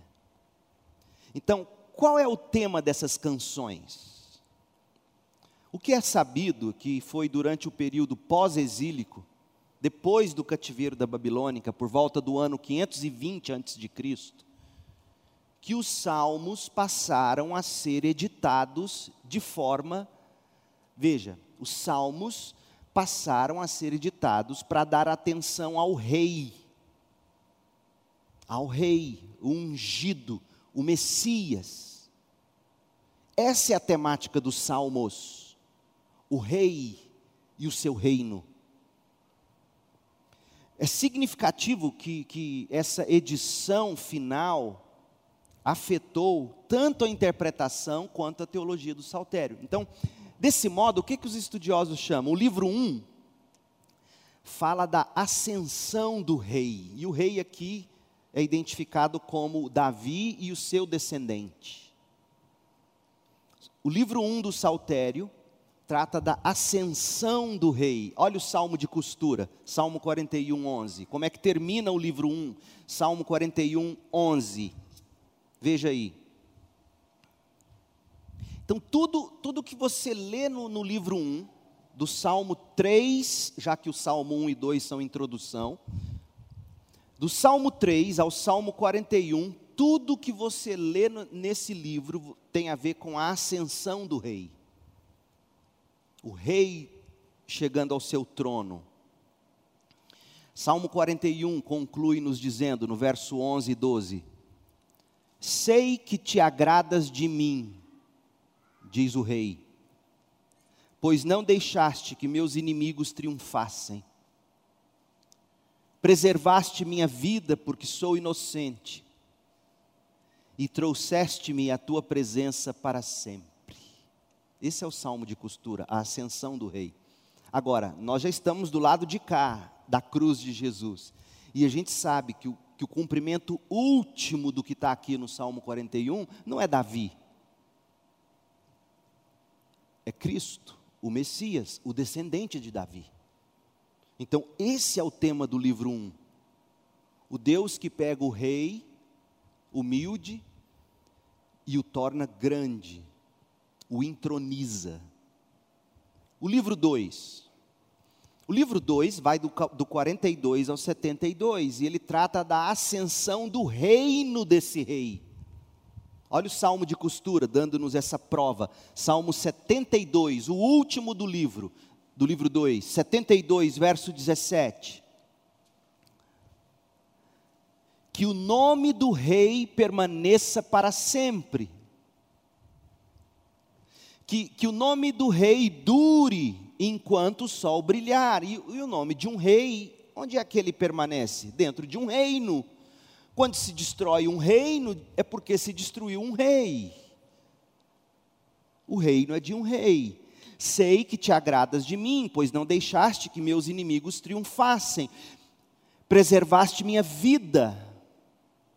Então, qual é o tema dessas canções? O que é sabido que foi durante o período pós-exílico, depois do cativeiro da Babilônica, por volta do ano 520 a.C., que os salmos passaram a ser editados de forma. Veja, os salmos passaram a ser editados para dar atenção ao rei, ao rei, o ungido, o Messias. Essa é a temática dos salmos, o rei e o seu reino. É significativo que, que essa edição final afetou tanto a interpretação quanto a teologia do saltério. Então, desse modo, o que, que os estudiosos chamam? O livro 1 fala da ascensão do rei, e o rei aqui é identificado como Davi e o seu descendente. O livro 1 do Saltério trata da ascensão do rei. Olha o salmo de costura, Salmo 41, 11. Como é que termina o livro 1? Salmo 41, 11. Veja aí. Então, tudo, tudo que você lê no, no livro 1, do Salmo 3, já que o Salmo 1 e 2 são introdução, do Salmo 3 ao Salmo 41, tudo que você lê nesse livro tem a ver com a ascensão do rei o rei chegando ao seu trono. Salmo 41 conclui nos dizendo, no verso 11 e 12: Sei que te agradas de mim, diz o rei, pois não deixaste que meus inimigos triunfassem. Preservaste minha vida, porque sou inocente, e trouxeste-me à tua presença para sempre. Esse é o salmo de costura, a ascensão do rei. Agora, nós já estamos do lado de cá, da cruz de Jesus. E a gente sabe que o, que o cumprimento último do que está aqui no Salmo 41 não é Davi, é Cristo, o Messias, o descendente de Davi. Então, esse é o tema do livro 1. O Deus que pega o rei, humilde, e o torna grande, o entroniza. O livro 2. O livro 2 vai do, do 42 ao 72 e ele trata da ascensão do reino desse rei. Olha o salmo de costura dando-nos essa prova. Salmo 72, o último do livro, do livro 2, 72, verso 17. Que o nome do rei permaneça para sempre que, que o nome do rei dure enquanto o sol brilhar. E, e o nome de um rei, onde é que ele permanece? Dentro de um reino. Quando se destrói um reino, é porque se destruiu um rei. O reino é de um rei. Sei que te agradas de mim, pois não deixaste que meus inimigos triunfassem. Preservaste minha vida.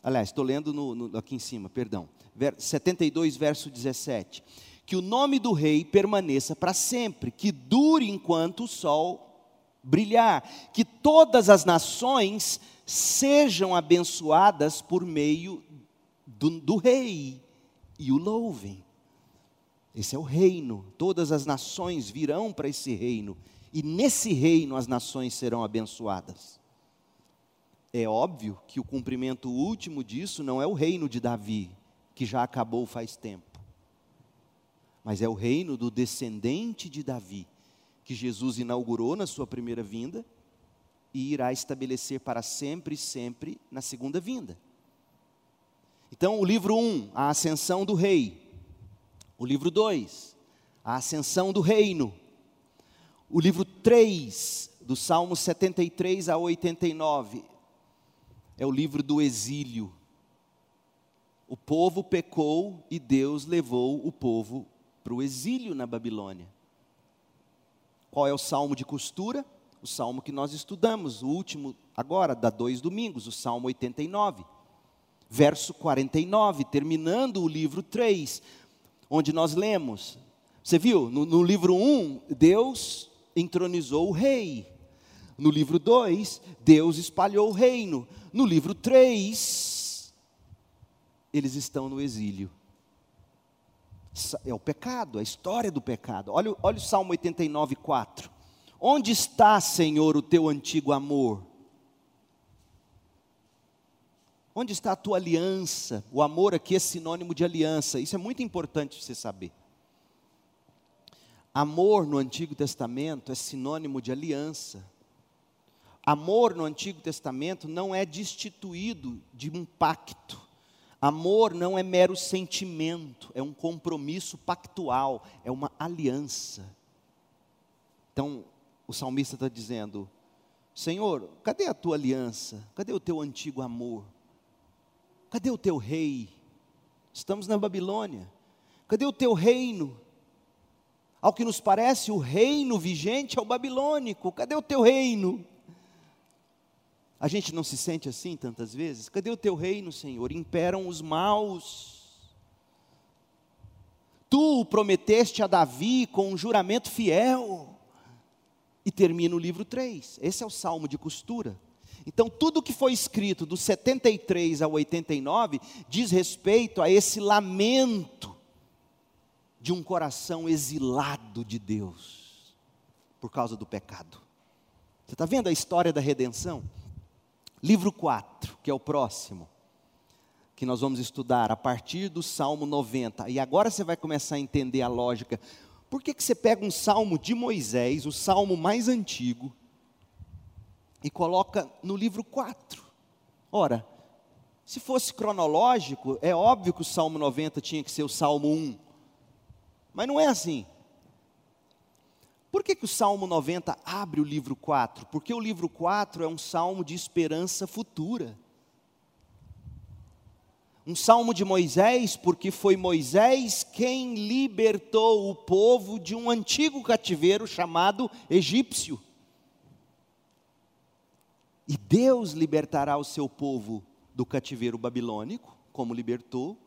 Aliás, estou lendo no, no, aqui em cima, perdão. 72, verso 17 que o nome do rei permaneça para sempre, que dure enquanto o sol brilhar, que todas as nações sejam abençoadas por meio do, do rei e o louvem. Esse é o reino, todas as nações virão para esse reino, e nesse reino as nações serão abençoadas. É óbvio que o cumprimento último disso não é o reino de Davi, que já acabou faz tempo mas é o reino do descendente de Davi, que Jesus inaugurou na sua primeira vinda e irá estabelecer para sempre e sempre na segunda vinda. Então, o livro 1, um, a ascensão do rei. O livro 2, a ascensão do reino. O livro 3, do Salmo 73 a 89, é o livro do exílio. O povo pecou e Deus levou o povo para o exílio na Babilônia. Qual é o salmo de costura? O salmo que nós estudamos, o último agora, da dois domingos, o salmo 89. Verso 49, terminando o livro 3, onde nós lemos. Você viu? No, no livro 1, Deus entronizou o rei. No livro 2, Deus espalhou o reino. No livro 3, eles estão no exílio. É o pecado, a história do pecado. Olha, olha o Salmo 89, 4. Onde está, Senhor, o teu antigo amor? Onde está a tua aliança? O amor aqui é sinônimo de aliança. Isso é muito importante você saber. Amor no Antigo Testamento é sinônimo de aliança. Amor no Antigo Testamento não é destituído de um pacto. Amor não é mero sentimento, é um compromisso pactual, é uma aliança. Então, o salmista está dizendo: Senhor, cadê a tua aliança? Cadê o teu antigo amor? Cadê o teu rei? Estamos na Babilônia. Cadê o teu reino? Ao que nos parece, o reino vigente é o babilônico. Cadê o teu reino? A gente não se sente assim tantas vezes? Cadê o teu reino, Senhor? Imperam os maus. Tu prometeste a Davi com um juramento fiel. E termina o livro 3. Esse é o salmo de costura. Então, tudo que foi escrito do 73 ao 89 diz respeito a esse lamento de um coração exilado de Deus por causa do pecado. Você está vendo a história da redenção? Livro 4, que é o próximo, que nós vamos estudar a partir do Salmo 90. E agora você vai começar a entender a lógica. Por que, que você pega um salmo de Moisés, o salmo mais antigo, e coloca no livro 4? Ora, se fosse cronológico, é óbvio que o Salmo 90 tinha que ser o Salmo 1. Mas não é assim. Por que, que o Salmo 90 abre o livro 4? Porque o livro 4 é um salmo de esperança futura. Um salmo de Moisés, porque foi Moisés quem libertou o povo de um antigo cativeiro chamado egípcio. E Deus libertará o seu povo do cativeiro babilônico, como libertou.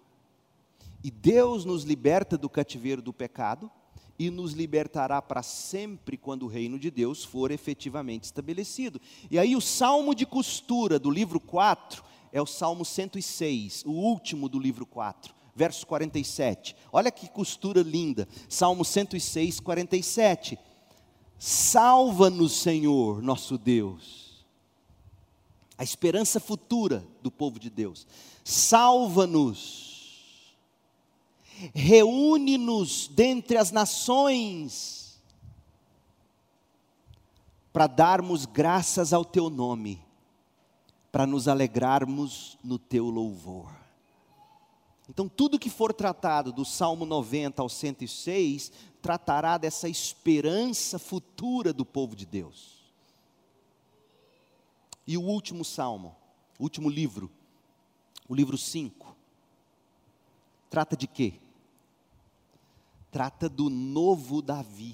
E Deus nos liberta do cativeiro do pecado e nos libertará para sempre quando o reino de Deus for efetivamente estabelecido. E aí o salmo de costura do livro 4 é o salmo 106, o último do livro 4, verso 47. Olha que costura linda. Salmo 106, 47. Salva-nos, Senhor, nosso Deus. A esperança futura do povo de Deus. Salva-nos reúne-nos dentre as nações, para darmos graças ao teu nome, para nos alegrarmos no teu louvor. Então, tudo que for tratado do Salmo 90 ao 106, tratará dessa esperança futura do povo de Deus. E o último salmo, o último livro, o livro 5, trata de quê? Trata do novo Davi,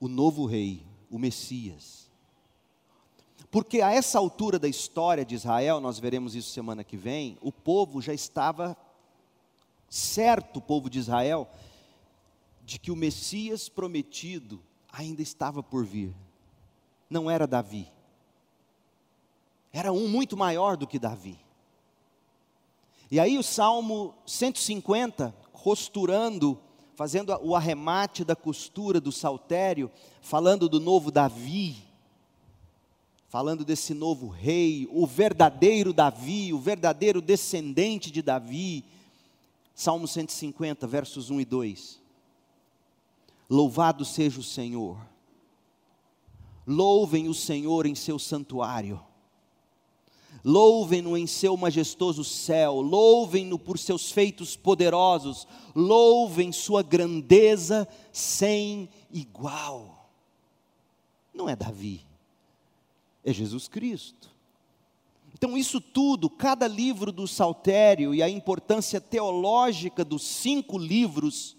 o novo rei, o Messias. Porque a essa altura da história de Israel, nós veremos isso semana que vem, o povo já estava certo, o povo de Israel, de que o Messias prometido ainda estava por vir. Não era Davi. Era um muito maior do que Davi. E aí o Salmo 150, costurando fazendo o arremate da costura do saltério, falando do novo Davi, falando desse novo rei, o verdadeiro Davi, o verdadeiro descendente de Davi. Salmo 150, versos 1 e 2. Louvado seja o Senhor. Louvem o Senhor em seu santuário Louvem-no em seu majestoso céu, louvem-no por seus feitos poderosos, louvem sua grandeza sem igual. Não é Davi, é Jesus Cristo. Então, isso tudo, cada livro do Saltério e a importância teológica dos cinco livros,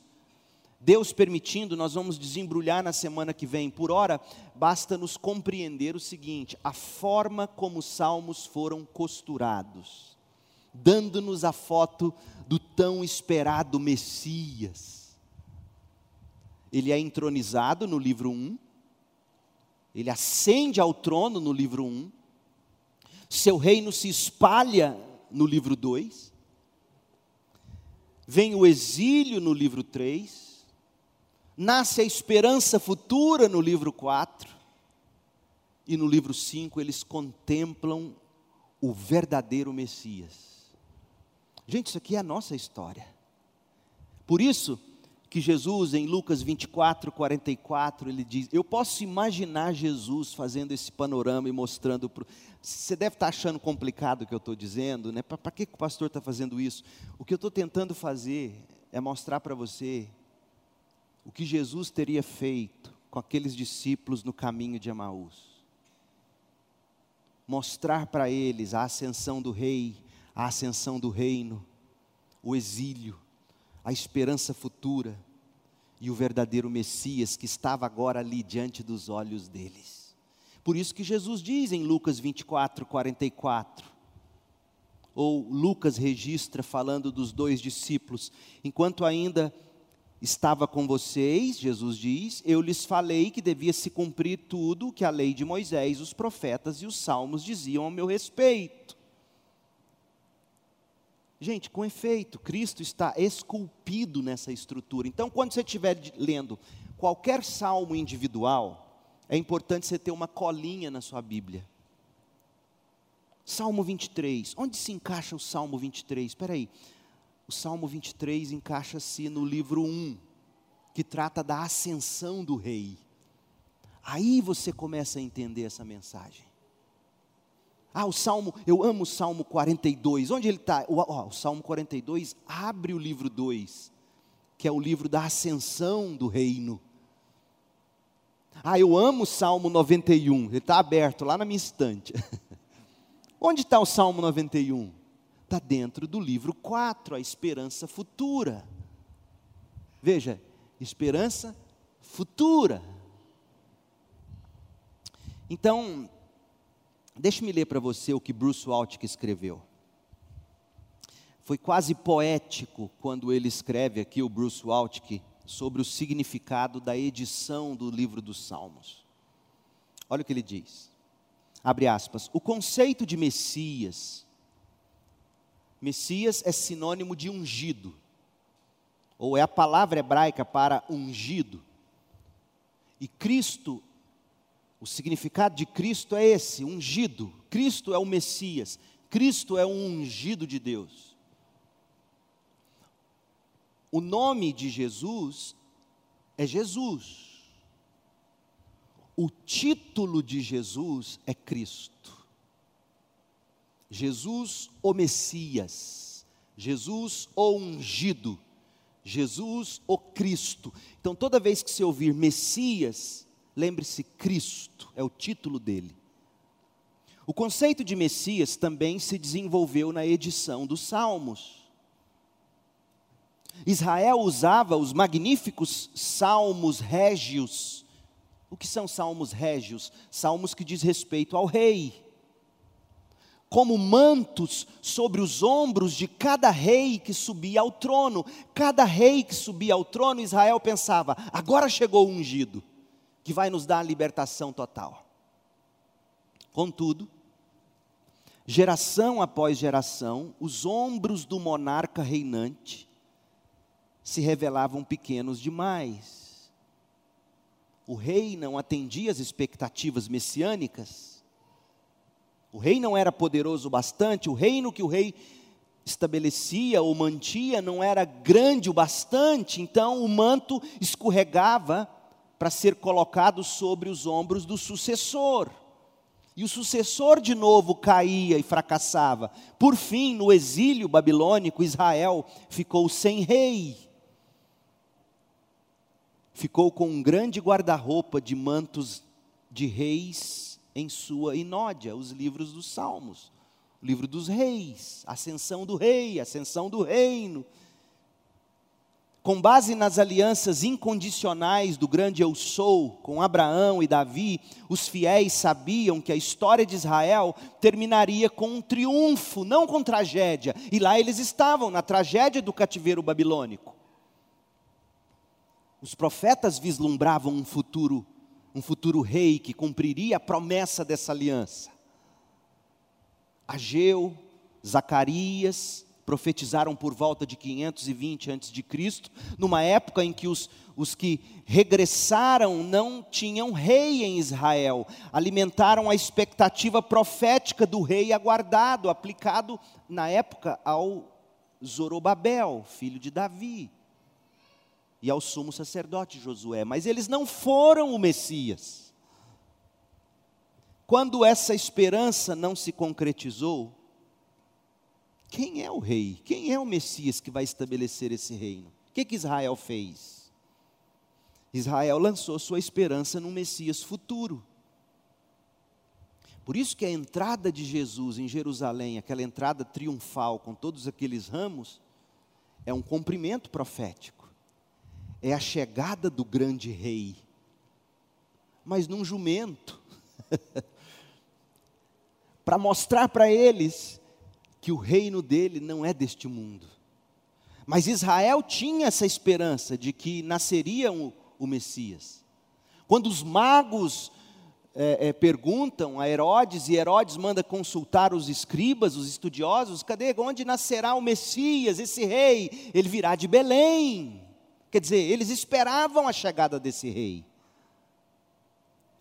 Deus permitindo, nós vamos desembrulhar na semana que vem. Por hora, basta nos compreender o seguinte: a forma como os salmos foram costurados, dando-nos a foto do tão esperado Messias. Ele é entronizado no livro 1, ele ascende ao trono no livro 1, seu reino se espalha no livro 2, vem o exílio no livro 3, nasce a esperança futura no livro 4, e no livro 5 eles contemplam o verdadeiro Messias. Gente, isso aqui é a nossa história. Por isso que Jesus, em Lucas 24, 44, ele diz: Eu posso imaginar Jesus fazendo esse panorama e mostrando. Pro... Você deve estar achando complicado o que eu estou dizendo, né? Para que o pastor está fazendo isso? O que eu estou tentando fazer é mostrar para você o que Jesus teria feito com aqueles discípulos no caminho de Emaús. Mostrar para eles a ascensão do rei, a ascensão do reino, o exílio, a esperança futura e o verdadeiro Messias que estava agora ali diante dos olhos deles. Por isso que Jesus diz em Lucas 24, 44, ou Lucas registra falando dos dois discípulos, enquanto ainda estava com vocês, Jesus diz, eu lhes falei que devia se cumprir tudo o que a lei de Moisés, os profetas e os salmos diziam ao meu respeito. Gente, com efeito, Cristo está esculpido nessa estrutura. Então, quando você estiver lendo qualquer salmo individual, é importante você ter uma colinha na sua Bíblia. Salmo 23, onde se encaixa o Salmo 23? Espera aí, o Salmo 23 encaixa-se no livro 1, que trata da ascensão do rei. Aí você começa a entender essa mensagem. Ah, o Salmo, eu amo o Salmo 42. Onde ele está? O, o Salmo 42 abre o livro 2, que é o livro da ascensão do reino. Ah, eu amo o Salmo 91. Ele está aberto lá na minha estante. Onde está o Salmo 91? Está dentro do livro 4, a esperança futura. Veja, esperança futura. Então, deixe-me ler para você o que Bruce Waltke escreveu. Foi quase poético quando ele escreve aqui, o Bruce Waltke, sobre o significado da edição do livro dos Salmos. Olha o que ele diz. Abre aspas. O conceito de Messias Messias é sinônimo de ungido, ou é a palavra hebraica para ungido. E Cristo, o significado de Cristo é esse, ungido. Cristo é o Messias, Cristo é um ungido de Deus. O nome de Jesus é Jesus. O título de Jesus é Cristo. Jesus o Messias, Jesus o ungido, Jesus o Cristo. Então, toda vez que você ouvir Messias, lembre-se: Cristo é o título dele. O conceito de Messias também se desenvolveu na edição dos Salmos. Israel usava os magníficos salmos régios. O que são salmos régios? Salmos que diz respeito ao rei como mantos sobre os ombros de cada rei que subia ao trono. Cada rei que subia ao trono, Israel pensava: agora chegou o ungido, que vai nos dar a libertação total. Contudo, geração após geração, os ombros do monarca reinante se revelavam pequenos demais. O rei não atendia às expectativas messiânicas o rei não era poderoso bastante, o reino que o rei estabelecia ou mantia não era grande o bastante, então o manto escorregava para ser colocado sobre os ombros do sucessor. E o sucessor de novo caía e fracassava. Por fim, no exílio babilônico, Israel ficou sem rei. Ficou com um grande guarda-roupa de mantos de reis em sua inódia, os livros dos Salmos, o livro dos reis, ascensão do rei, ascensão do reino. com base nas alianças incondicionais do grande Eu Sou com Abraão e Davi, os fiéis sabiam que a história de Israel terminaria com um triunfo, não com tragédia. E lá eles estavam, na tragédia do cativeiro babilônico. Os profetas vislumbravam um futuro, um futuro rei que cumpriria a promessa dessa aliança. Ageu, Zacarias, profetizaram por volta de 520 a.C., numa época em que os, os que regressaram não tinham rei em Israel, alimentaram a expectativa profética do rei aguardado, aplicado na época ao Zorobabel, filho de Davi, e ao sumo sacerdote Josué, mas eles não foram o Messias. Quando essa esperança não se concretizou, quem é o rei? Quem é o Messias que vai estabelecer esse reino? O que, que Israel fez? Israel lançou sua esperança no Messias futuro. Por isso que a entrada de Jesus em Jerusalém, aquela entrada triunfal com todos aqueles ramos, é um cumprimento profético. É a chegada do grande rei. Mas num jumento. para mostrar para eles que o reino dele não é deste mundo. Mas Israel tinha essa esperança de que nasceria o, o Messias. Quando os magos é, é, perguntam a Herodes, e Herodes manda consultar os escribas, os estudiosos, cadê, onde nascerá o Messias, esse rei? Ele virá de Belém. Quer dizer, eles esperavam a chegada desse rei.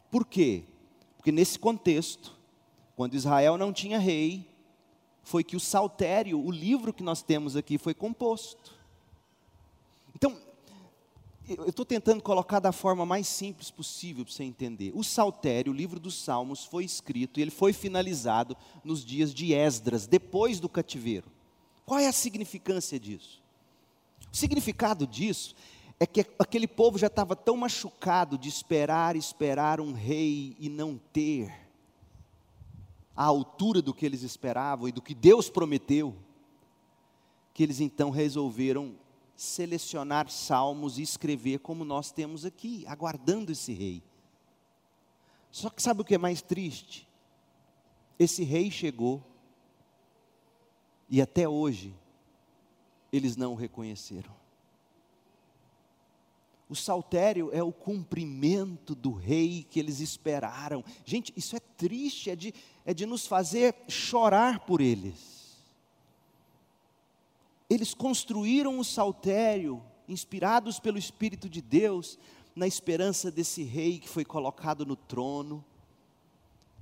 Por quê? Porque nesse contexto, quando Israel não tinha rei, foi que o saltério, o livro que nós temos aqui, foi composto. Então, eu estou tentando colocar da forma mais simples possível para você entender. O saltério, o livro dos Salmos, foi escrito e ele foi finalizado nos dias de Esdras, depois do cativeiro. Qual é a significância disso? O significado disso é que aquele povo já estava tão machucado de esperar, esperar um rei e não ter à altura do que eles esperavam e do que Deus prometeu, que eles então resolveram selecionar salmos e escrever como nós temos aqui, aguardando esse rei. Só que sabe o que é mais triste? Esse rei chegou e até hoje eles não o reconheceram. O saltério é o cumprimento do rei que eles esperaram. Gente, isso é triste, é de, é de nos fazer chorar por eles. Eles construíram o saltério, inspirados pelo Espírito de Deus, na esperança desse rei que foi colocado no trono,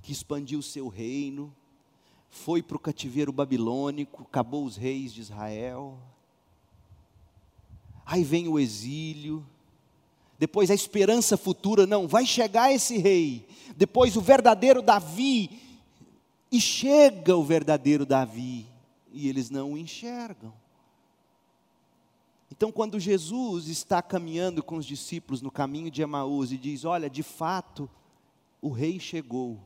que expandiu o seu reino, foi para o cativeiro babilônico, acabou os reis de Israel. Aí vem o exílio, depois a esperança futura, não, vai chegar esse rei, depois o verdadeiro Davi, e chega o verdadeiro Davi, e eles não o enxergam. Então, quando Jesus está caminhando com os discípulos no caminho de Emaús e diz: Olha, de fato, o rei chegou,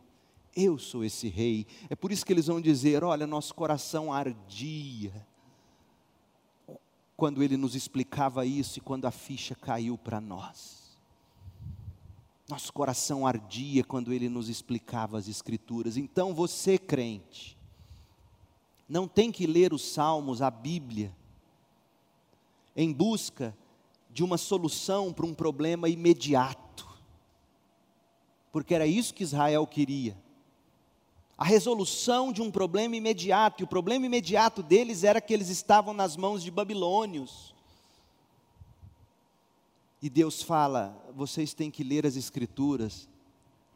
eu sou esse rei. É por isso que eles vão dizer: Olha, nosso coração ardia. Quando ele nos explicava isso e quando a ficha caiu para nós. Nosso coração ardia quando ele nos explicava as Escrituras. Então você, crente, não tem que ler os Salmos, a Bíblia, em busca de uma solução para um problema imediato, porque era isso que Israel queria. A resolução de um problema imediato, e o problema imediato deles era que eles estavam nas mãos de babilônios. E Deus fala: vocês têm que ler as Escrituras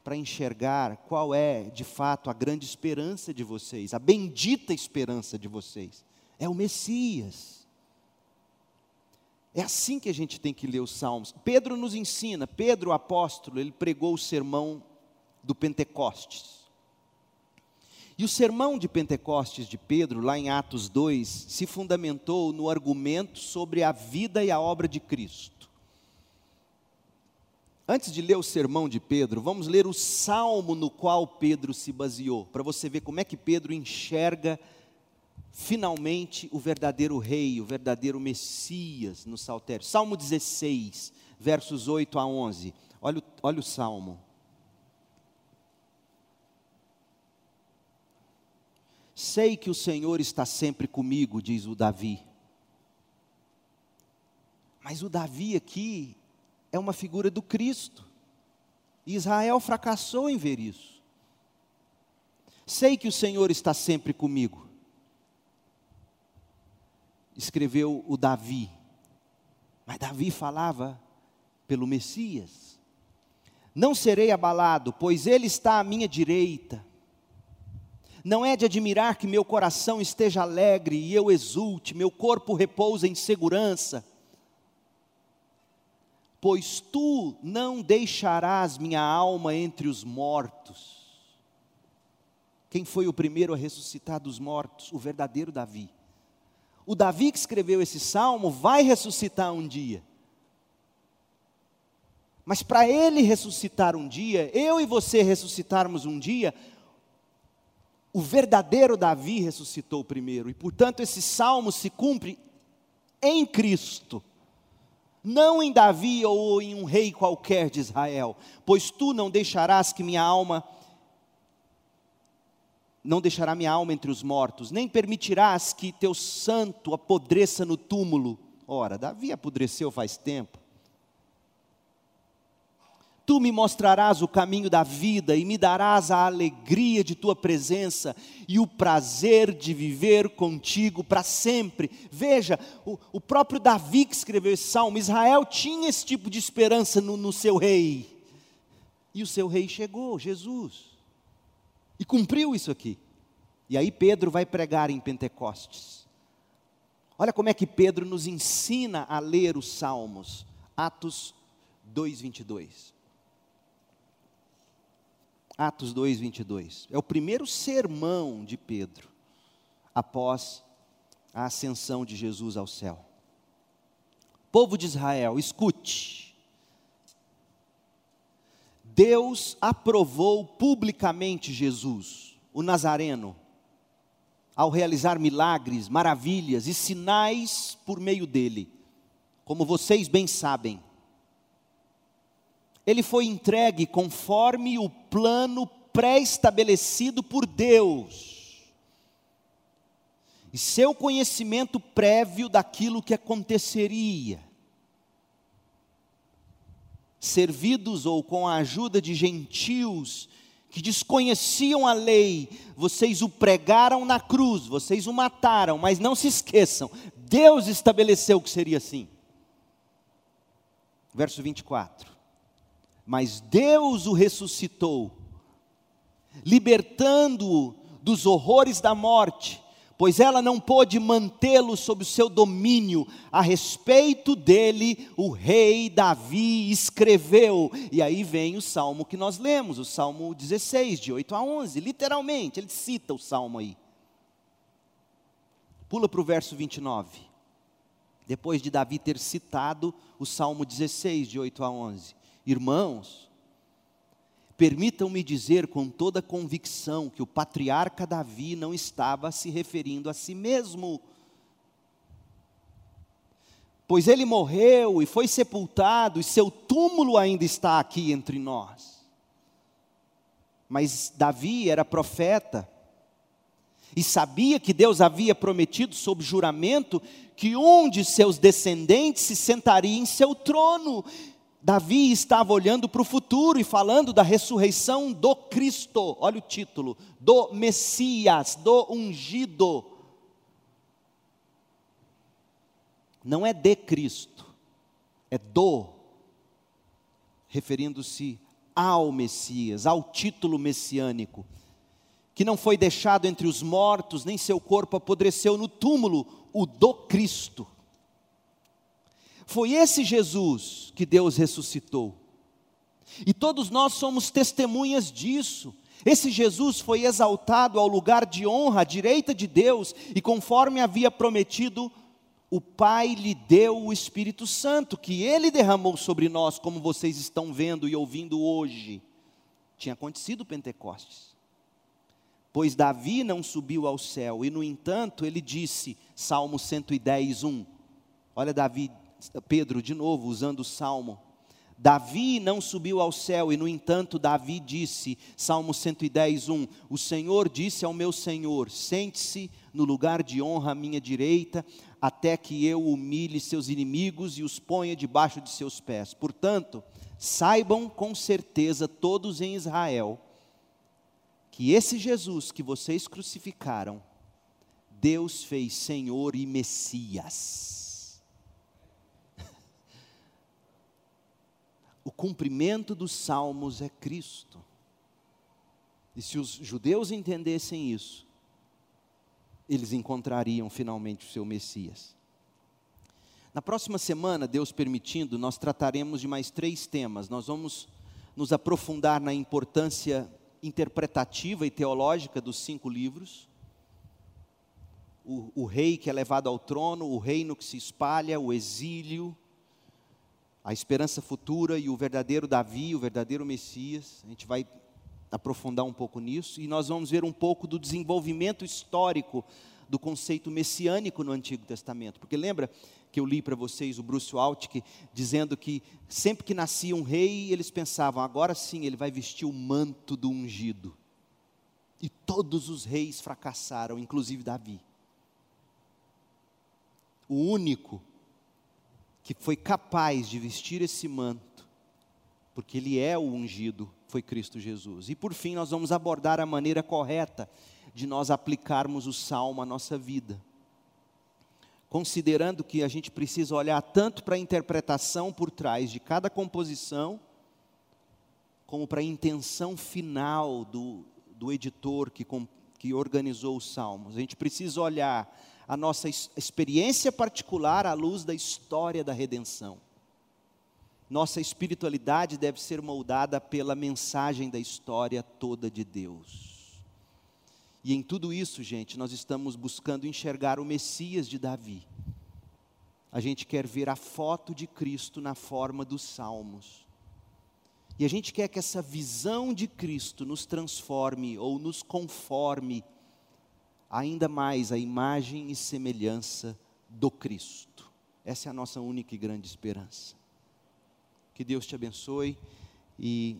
para enxergar qual é, de fato, a grande esperança de vocês, a bendita esperança de vocês. É o Messias. É assim que a gente tem que ler os Salmos. Pedro nos ensina, Pedro, o apóstolo, ele pregou o sermão do Pentecostes. E o sermão de Pentecostes de Pedro, lá em Atos 2, se fundamentou no argumento sobre a vida e a obra de Cristo. Antes de ler o sermão de Pedro, vamos ler o salmo no qual Pedro se baseou, para você ver como é que Pedro enxerga finalmente o verdadeiro rei, o verdadeiro Messias no saltério. Salmo 16, versos 8 a 11. Olha, olha o salmo. Sei que o Senhor está sempre comigo, diz o Davi. Mas o Davi aqui é uma figura do Cristo. Israel fracassou em ver isso. Sei que o Senhor está sempre comigo. Escreveu o Davi. Mas Davi falava pelo Messias. Não serei abalado, pois ele está à minha direita. Não é de admirar que meu coração esteja alegre e eu exulte, meu corpo repousa em segurança pois tu não deixarás minha alma entre os mortos. Quem foi o primeiro a ressuscitar dos mortos? O verdadeiro Davi. O Davi que escreveu esse salmo vai ressuscitar um dia. Mas para ele ressuscitar um dia, eu e você ressuscitarmos um dia, o verdadeiro Davi ressuscitou primeiro, e portanto esse salmo se cumpre em Cristo não em Davi ou em um rei qualquer de Israel, pois tu não deixarás que minha alma não deixará minha alma entre os mortos, nem permitirás que teu santo apodreça no túmulo. Ora, Davi apodreceu faz tempo. Tu me mostrarás o caminho da vida e me darás a alegria de tua presença e o prazer de viver contigo para sempre. Veja, o, o, próprio Davi que escreveu esse salmo, Israel tinha esse tipo de esperança no, no seu rei. E o seu rei chegou, Jesus, e cumpriu isso aqui. E aí Pedro vai pregar em Pentecostes. Olha como é que Pedro nos ensina a ler os salmos. Atos 2, 22. Atos 2, 22. É o primeiro sermão de Pedro, após a ascensão de Jesus ao céu. Povo de Israel, escute. Deus aprovou publicamente Jesus, o Nazareno, ao realizar milagres, maravilhas e sinais por meio dele, como vocês bem sabem ele foi entregue conforme o plano pré-estabelecido por Deus. E seu conhecimento prévio daquilo que aconteceria. Servidos ou com a ajuda de gentios que desconheciam a lei, vocês o pregaram na cruz, vocês o mataram, mas não se esqueçam, Deus estabeleceu que seria assim. Verso 24 mas Deus o ressuscitou, libertando-o dos horrores da morte, pois ela não pôde mantê-lo sob o seu domínio. A respeito dele, o rei Davi escreveu. E aí vem o salmo que nós lemos, o salmo 16, de 8 a 11, literalmente, ele cita o salmo aí. Pula para o verso 29. Depois de Davi ter citado o salmo 16, de 8 a 11. Irmãos, permitam-me dizer com toda convicção que o patriarca Davi não estava se referindo a si mesmo. Pois ele morreu e foi sepultado, e seu túmulo ainda está aqui entre nós. Mas Davi era profeta, e sabia que Deus havia prometido sob juramento que um de seus descendentes se sentaria em seu trono, Davi estava olhando para o futuro e falando da ressurreição do Cristo, olha o título, do Messias, do ungido. Não é de Cristo, é do, referindo-se ao Messias, ao título messiânico, que não foi deixado entre os mortos, nem seu corpo apodreceu no túmulo, o do Cristo. Foi esse Jesus que Deus ressuscitou. E todos nós somos testemunhas disso. Esse Jesus foi exaltado ao lugar de honra à direita de Deus, e conforme havia prometido, o Pai lhe deu o Espírito Santo, que ele derramou sobre nós, como vocês estão vendo e ouvindo hoje. Tinha acontecido Pentecostes. Pois Davi não subiu ao céu, e no entanto ele disse, Salmo 110, 1. Olha Davi, Pedro de novo usando o salmo. Davi não subiu ao céu, e no entanto Davi disse, Salmo 110, 1: O Senhor disse ao meu Senhor: Sente-se no lugar de honra à minha direita, até que eu humilhe seus inimigos e os ponha debaixo de seus pés. Portanto, saibam com certeza todos em Israel, que esse Jesus que vocês crucificaram, Deus fez Senhor e Messias. O cumprimento dos salmos é Cristo. E se os judeus entendessem isso, eles encontrariam finalmente o seu Messias. Na próxima semana, Deus permitindo, nós trataremos de mais três temas. Nós vamos nos aprofundar na importância interpretativa e teológica dos cinco livros. O, o, rei que é levado ao trono, o reino que se espalha, o exílio, a esperança futura e o verdadeiro Davi, o verdadeiro Messias. A gente vai aprofundar um pouco nisso e nós vamos ver um pouco do desenvolvimento histórico do conceito messiânico no Antigo Testamento. Porque lembra que eu li para vocês o Bruce Waltke dizendo que sempre que nascia um rei, eles pensavam, agora sim ele vai vestir o manto do ungido. E todos os reis fracassaram, inclusive Davi. O único que foi capaz de vestir esse manto, porque ele é o ungido, foi Cristo Jesus. E por fim, nós vamos abordar a maneira correta de nós aplicarmos o salmo à nossa vida. Considerando que a gente precisa olhar tanto para a interpretação por trás de cada composição, como para a intenção final do, do editor que, que organizou os salmos. A gente precisa olhar a nossa experiência particular à luz da história da redenção. Nossa espiritualidade deve ser moldada pela mensagem da história toda de Deus. E em tudo isso, gente, nós estamos buscando enxergar o Messias de Davi. A gente quer ver a foto de Cristo na forma dos salmos. E a gente quer que essa visão de Cristo nos transforme ou nos conforme ainda mais a imagem e semelhança do Cristo. Essa é a nossa única e grande esperança. Que Deus te abençoe e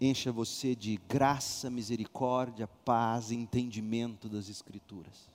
encha você de graça, misericórdia, paz e entendimento das Escrituras.